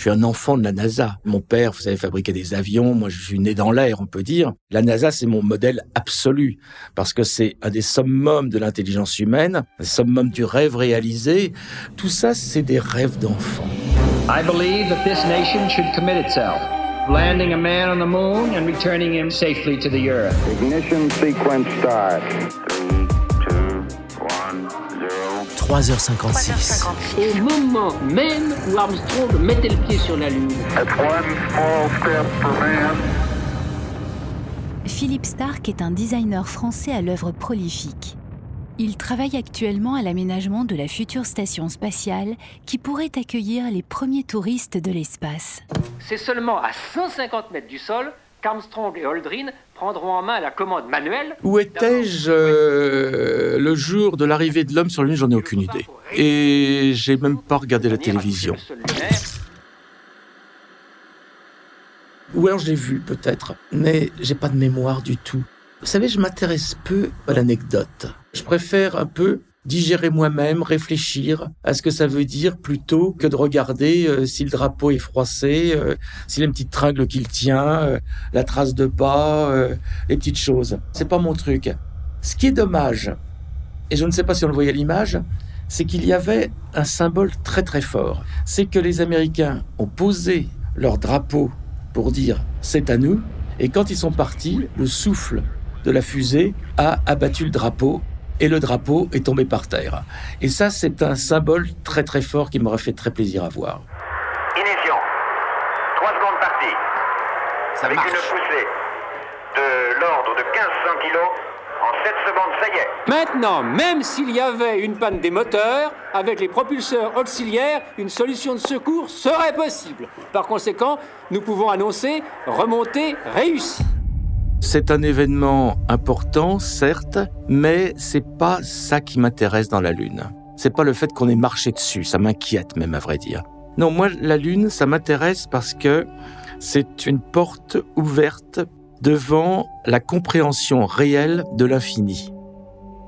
Je suis un enfant de la NASA. Mon père, vous savez, fabriquait des avions. Moi, je suis né dans l'air, on peut dire. La NASA, c'est mon modèle absolu parce que c'est un des summums de l'intelligence humaine, un summum du rêve réalisé. Tout ça, c'est des rêves d'enfant. I believe that this nation should commit itself. Landing a man on the moon and returning him safely to the earth. Ignition sequence start. 3h56. Au moment même où Armstrong mettait le pied sur la Lune. Philippe Stark est un designer français à l'œuvre prolifique. Il travaille actuellement à l'aménagement de la future station spatiale qui pourrait accueillir les premiers touristes de l'espace. C'est seulement à 150 mètres du sol qu'Armstrong et Aldrin prendront en main la commande manuelle. Où étais-je euh, le jour de l'arrivée de l'homme sur la Lune J'en ai aucune idée. Et j'ai même pas regardé la télévision. Ou alors je l'ai vu peut-être, mais j'ai pas de mémoire du tout. Vous savez, je m'intéresse peu à l'anecdote. Je préfère un peu digérer moi-même, réfléchir à ce que ça veut dire plutôt que de regarder euh, si le drapeau est froissé, euh, si les petites tringles qu'il tient, euh, la trace de pas, les petites choses. C'est pas mon truc. Ce qui est dommage, et je ne sais pas si on le voyait à l'image, c'est qu'il y avait un symbole très très fort. C'est que les Américains ont posé leur drapeau pour dire c'est à nous, et quand ils sont partis, le souffle de la fusée a abattu le drapeau et le drapeau est tombé par terre. Et ça, c'est un symbole très très fort qui m'aurait fait très plaisir à voir. Inition. Trois secondes parties. Ça Avec une poussée de l'ordre de 1500 kilos. En 7 secondes, ça y est. Maintenant, même s'il y avait une panne des moteurs, avec les propulseurs auxiliaires, une solution de secours serait possible. Par conséquent, nous pouvons annoncer remontée réussie. C'est un événement important, certes, mais c'est pas ça qui m'intéresse dans la Lune. C'est pas le fait qu'on ait marché dessus, ça m'inquiète même à vrai dire. Non, moi, la Lune, ça m'intéresse parce que c'est une porte ouverte devant la compréhension réelle de l'infini.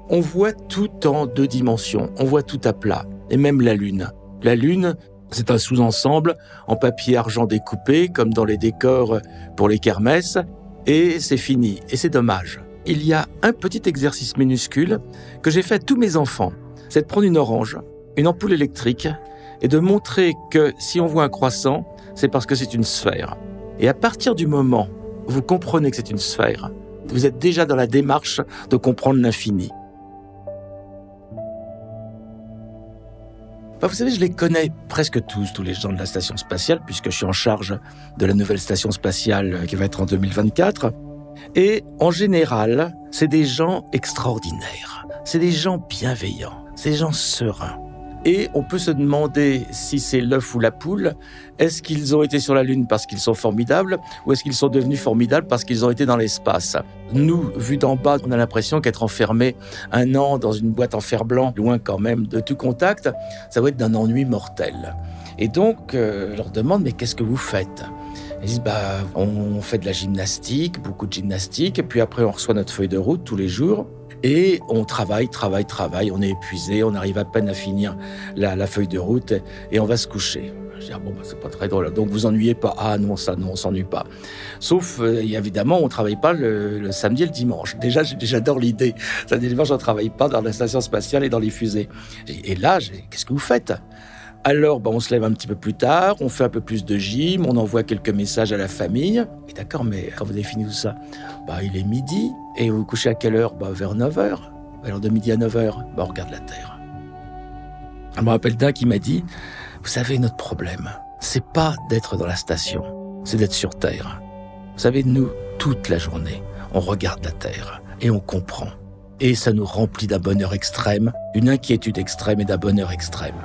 On voit tout en deux dimensions, on voit tout à plat, et même la Lune. La Lune, c'est un sous-ensemble en papier argent découpé, comme dans les décors pour les kermesses, et c'est fini. Et c'est dommage. Il y a un petit exercice minuscule que j'ai fait à tous mes enfants. C'est de prendre une orange, une ampoule électrique, et de montrer que si on voit un croissant, c'est parce que c'est une sphère. Et à partir du moment où vous comprenez que c'est une sphère, vous êtes déjà dans la démarche de comprendre l'infini. Vous savez, je les connais presque tous, tous les gens de la station spatiale, puisque je suis en charge de la nouvelle station spatiale qui va être en 2024. Et en général, c'est des gens extraordinaires. C'est des gens bienveillants. C'est des gens sereins. Et on peut se demander si c'est l'œuf ou la poule. Est-ce qu'ils ont été sur la Lune parce qu'ils sont formidables ou est-ce qu'ils sont devenus formidables parce qu'ils ont été dans l'espace? Nous, vu d'en bas, on a l'impression qu'être enfermé un an dans une boîte en fer blanc, loin quand même de tout contact, ça va être d'un ennui mortel. Et donc, euh, je leur demande, mais qu'est-ce que vous faites? Ils disent, bah, on fait de la gymnastique, beaucoup de gymnastique, et puis après on reçoit notre feuille de route tous les jours. Et on travaille, travaille, travaille, on est épuisé, on arrive à peine à finir la, feuille de route et on va se coucher. Je dis, ah bon, bah, c'est pas très drôle. Donc vous ennuyez pas. Ah non, ça, non, on s'ennuie pas. Sauf, euh, évidemment, on travaille pas le, samedi et le dimanche. Déjà, j'adore l'idée. Samedi et dimanche, on travaille pas dans la station spatiale et dans les fusées. Et là, qu'est-ce que vous faites? Alors, bah, on se lève un petit peu plus tard, on fait un peu plus de gym, on envoie quelques messages à la famille. D'accord, mais quand vous avez fini tout ça, bah, il est midi. Et vous couchez à quelle heure? Bah, Vers 9h. Alors de midi à 9h, bah, on regarde la Terre. Je me rappelle d'un qui m'a dit, vous savez, notre problème, c'est pas d'être dans la station, c'est d'être sur Terre. Vous savez, nous, toute la journée, on regarde la Terre et on comprend. Et ça nous remplit d'un bonheur extrême, d'une inquiétude extrême et d'un bonheur extrême.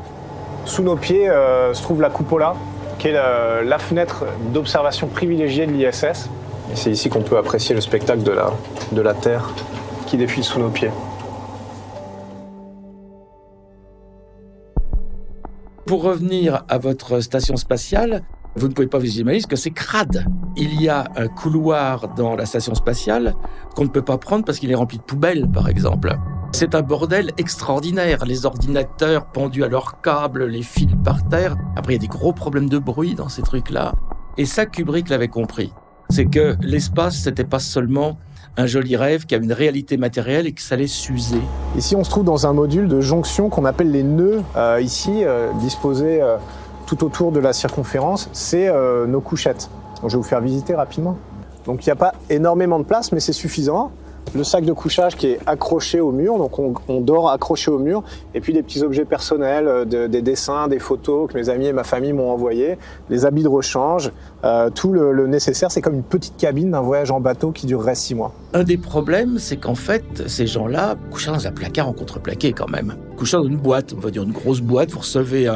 Sous nos pieds euh, se trouve la cupola, qui est la, fenêtre d'observation privilégiée de l'ISS. C'est ici qu'on peut apprécier le spectacle de la, de la Terre qui défile sous nos pieds. Pour revenir à votre station spatiale, vous ne pouvez pas vous imaginer que c'est crade. Il y a un couloir dans la station spatiale qu'on ne peut pas prendre parce qu'il est rempli de poubelles, par exemple. C'est un bordel extraordinaire. Les ordinateurs pendus à leurs câbles, les fils par terre. Après, il y a des gros problèmes de bruit dans ces trucs-là. Et ça, Kubrick l'avait compris. C'est que l'espace, c'était pas seulement un joli rêve qui a une réalité matérielle et que ça allait s'user. Ici, on se trouve dans un module de jonction qu'on appelle les nœuds. Euh, ici, euh, disposés euh, tout autour de la circonférence, c'est nos couchettes. Je vais vous faire visiter rapidement. Donc, il n'y a pas énormément de place, mais c'est suffisant le sac de couchage qui est accroché au mur, donc on, dort accroché au mur, et puis des petits objets personnels, euh, des dessins, des photos que mes amis et ma famille m'ont envoyés, les habits de rechange, euh, tout le, nécessaire. C'est comme une petite cabine d'un voyage en bateau qui durerait six mois. Un des problèmes, c'est qu'en fait, ces gens-là couchaient dans un placard en contreplaqué quand même. Couchant dans une boîte, on va dire une grosse boîte, vous recevez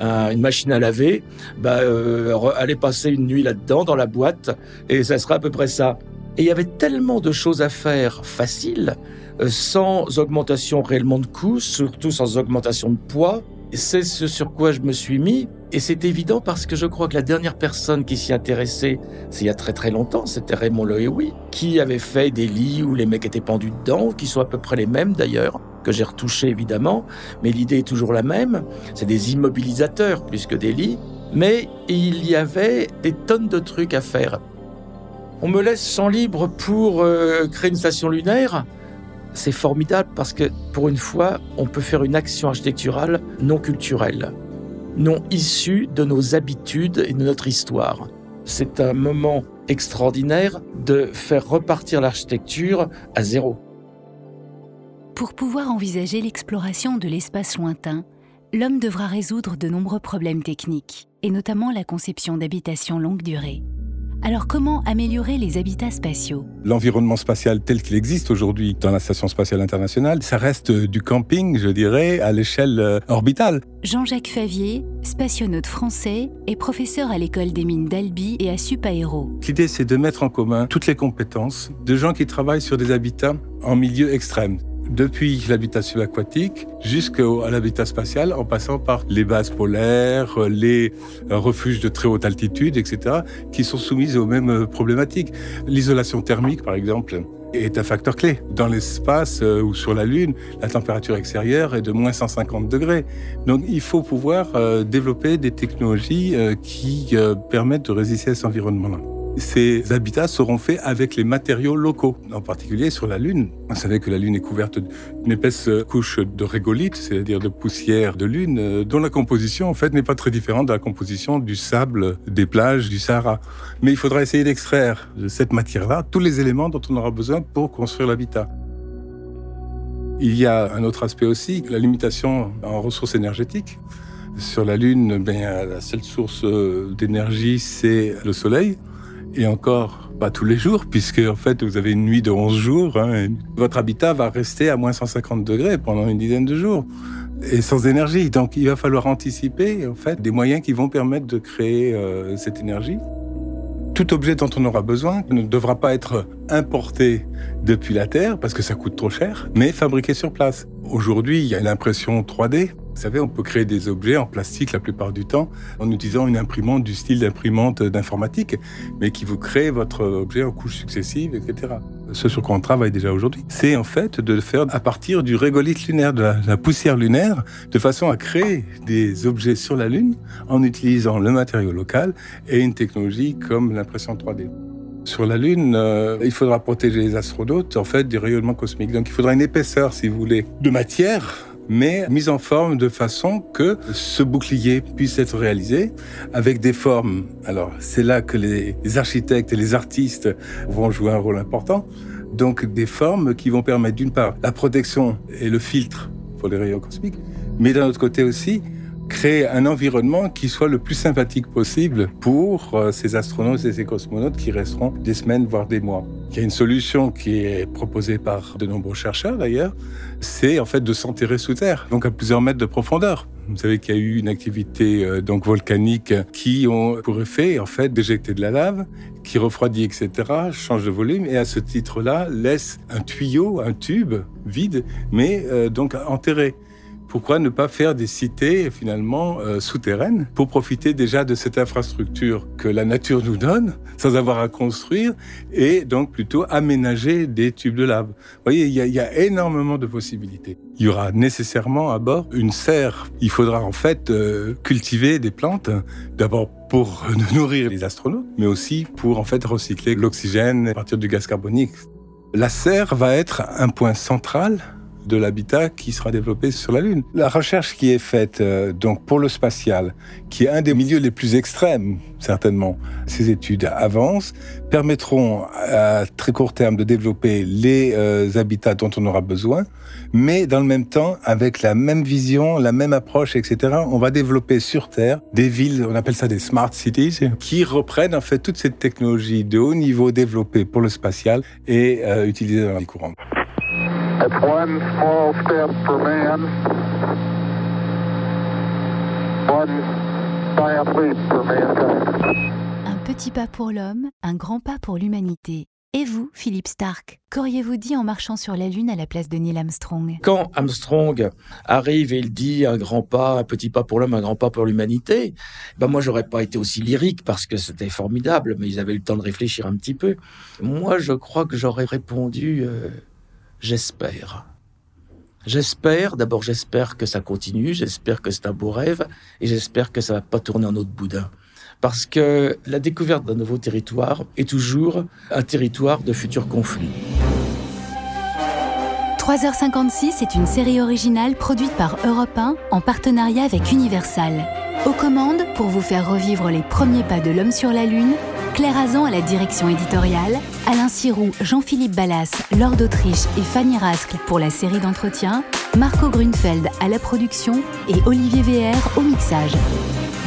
une machine à laver, bah, euh, allez passer une nuit là-dedans, dans la boîte, et ça sera à peu près ça. Et il y avait tellement de choses à faire faciles, euh, sans augmentation réellement de coûts, surtout sans augmentation de poids. C'est ce sur quoi je me suis mis. Et c'est évident parce que je crois que la dernière personne qui s'y intéressait, c'est il y a très très longtemps, c'était Raymond Loewy, qui avait fait des lits où les mecs étaient pendus dedans, qui sont à peu près les mêmes d'ailleurs, que j'ai retouché évidemment, mais l'idée est toujours la même. C'est des immobilisateurs plus que des lits. Mais il y avait des tonnes de trucs à faire on me laisse champ libre pour euh, créer une station lunaire. C'est formidable parce que pour une fois, on peut faire une action architecturale non culturelle, non issue de nos habitudes et de notre histoire. C'est un moment extraordinaire de faire repartir l'architecture à zéro. Pour pouvoir envisager l'exploration de l'espace lointain, l'homme devra résoudre de nombreux problèmes techniques, et notamment la conception d'habitations longue durée. Alors comment améliorer les habitats spatiaux? L'environnement spatial tel qu'il existe aujourd'hui dans la Station spatiale internationale, ça reste du camping, je dirais, à l'échelle euh, orbitale. Jean-Jacques Favier, spationaute français et professeur à l'école des mines d'Albi et à Supaéro. L'idée, c'est de mettre en commun toutes les compétences de gens qui travaillent sur des habitats en milieu extrême depuis l'habitat subaquatique jusqu'à l'habitat spatial, en passant par les bases polaires, les refuges de très haute altitude, etc., qui sont soumises aux mêmes euh, problématiques. L'isolation thermique, par exemple, est un facteur clé. Dans l'espace euh, ou sur la Lune, la température extérieure est de moins 150 degrés. Donc il faut pouvoir euh, développer des technologies qui permettent de résister à cet environnement-là. Ces habitats seront faits avec les matériaux locaux, en particulier sur la Lune. Vous savez que la Lune est couverte d'une épaisse couche de régolithes, c'est-à-dire de poussière de Lune, euh, dont la composition en fait n'est pas très différente de la composition du sable des plages du Sahara. Mais il faudra essayer d'extraire de cette matière-là tous les éléments dont on aura besoin pour construire l'habitat. Il y a un autre aspect aussi, la limitation en ressources énergétiques. Sur la Lune, ben, la seule source euh, d'énergie, c'est le Soleil et encore pas tous les jours, puisque en fait vous avez une nuit de 11 jours. Hein, votre habitat va rester à moins 150 degrés pendant une dizaine de jours et sans énergie. Donc il va falloir anticiper en fait des moyens qui vont permettre de créer euh, cette énergie. Tout objet dont on aura besoin ne devra pas être importé depuis la Terre parce que ça coûte trop cher, mais fabriqué sur place. Aujourd'hui, il y a l'impression 3D vous savez, on peut créer des objets en plastique la plupart du temps en utilisant une imprimante du style d'imprimante d'informatique, mais qui vous crée votre objet en couches successives, etc. Ce sur quoi on travaille déjà aujourd'hui, c'est en fait de le faire à partir du régolithe lunaire, de la, poussière lunaire, de façon à créer des objets sur la Lune en utilisant le matériau local et une technologie comme l'impression 3D. Sur la Lune, euh, il faudra protéger les astronautes en fait du rayonnement cosmique. Donc il faudra une épaisseur, si vous voulez, de matière mais mise en forme de façon que ce bouclier puisse être réalisé avec des formes. Alors, c'est là que les architectes et les artistes vont jouer un rôle important. Donc, des formes qui vont permettre d'une part la protection et le filtre pour les rayons cosmiques, mais d'un autre côté aussi créer un environnement qui soit le plus sympathique possible pour euh, ces astronautes et ces cosmonautes qui resteront des semaines, voire des mois. Il y a une solution qui est proposée par de nombreux chercheurs d'ailleurs, c'est en fait de s'enterrer sous terre, donc à plusieurs mètres de profondeur. Vous savez qu'il y a eu une activité euh, donc volcanique qui ont pour effet en fait d'éjecter de la lave, qui refroidit etc, change de volume et à ce titre-là laisse un tuyau, un tube vide, mais euh, donc enterré. Pourquoi ne pas faire des cités finalement euh, souterraines pour profiter déjà de cette infrastructure que la nature nous donne sans avoir à construire et donc plutôt aménager des tubes de lave. Vous voyez, il y a, énormément de possibilités. Il y aura nécessairement à bord une serre. Il faudra en fait euh, cultiver des plantes, d'abord pour nourrir les astronautes, mais aussi pour en fait recycler l'oxygène à partir du gaz carbonique. La serre va être un point central de l'habitat qui sera développé sur la Lune. La recherche qui est faite euh, donc pour le spatial, qui est un des milieux les plus extrêmes, certainement, ces études avancent, permettront à très court terme de développer les euh, habitats dont on aura besoin, mais dans le même temps, avec la même vision, la même approche, etc., on va développer sur Terre des villes, on appelle ça des smart cities, qui reprennent en fait toute cette technologie de haut niveau développée pour le spatial et euh, utilisée dans la vie courante. One small step for man, one giant leap for mankind. Un petit pas pour l'homme, un grand pas pour l'humanité. Et vous, Philippe Stark, qu'auriez-vous dit en marchant sur la Lune à la place de Neil Armstrong? Quand Armstrong arrive et il dit un grand pas, un petit pas pour l'homme, un grand pas pour l'humanité, ben moi j'aurais pas été aussi lyrique parce que c'était formidable, mais ils avaient eu le temps de réfléchir un petit peu. Moi je crois que j'aurais répondu euh, j'espère. J'espère, d'abord j'espère que ça continue, j'espère que c'est un beau rêve, et j'espère que ça va pas tourner en autre boudin. Parce que la découverte d'un nouveau territoire est toujours un territoire de futurs conflits. 3h56 est une série originale produite par Europe 1 en partenariat avec Universal. Aux commandes, pour vous faire revivre les premiers pas de l'homme sur la Lune, Claire Azan à la direction éditoriale, Alain Sirou, Jean-Philippe Ballas, Lord d'Autriche et Fanny Rascle pour la série d'entretien, Marco Grunfeld à la production et Olivier VR au mixage.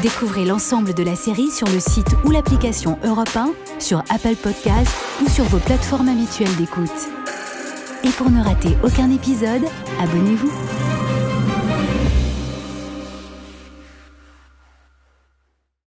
Découvrez l'ensemble de la série sur le site ou l'application Europe 1, sur Apple Podcasts ou sur vos plateformes habituelles d'écoute. Et pour ne rater aucun épisode, abonnez-vous.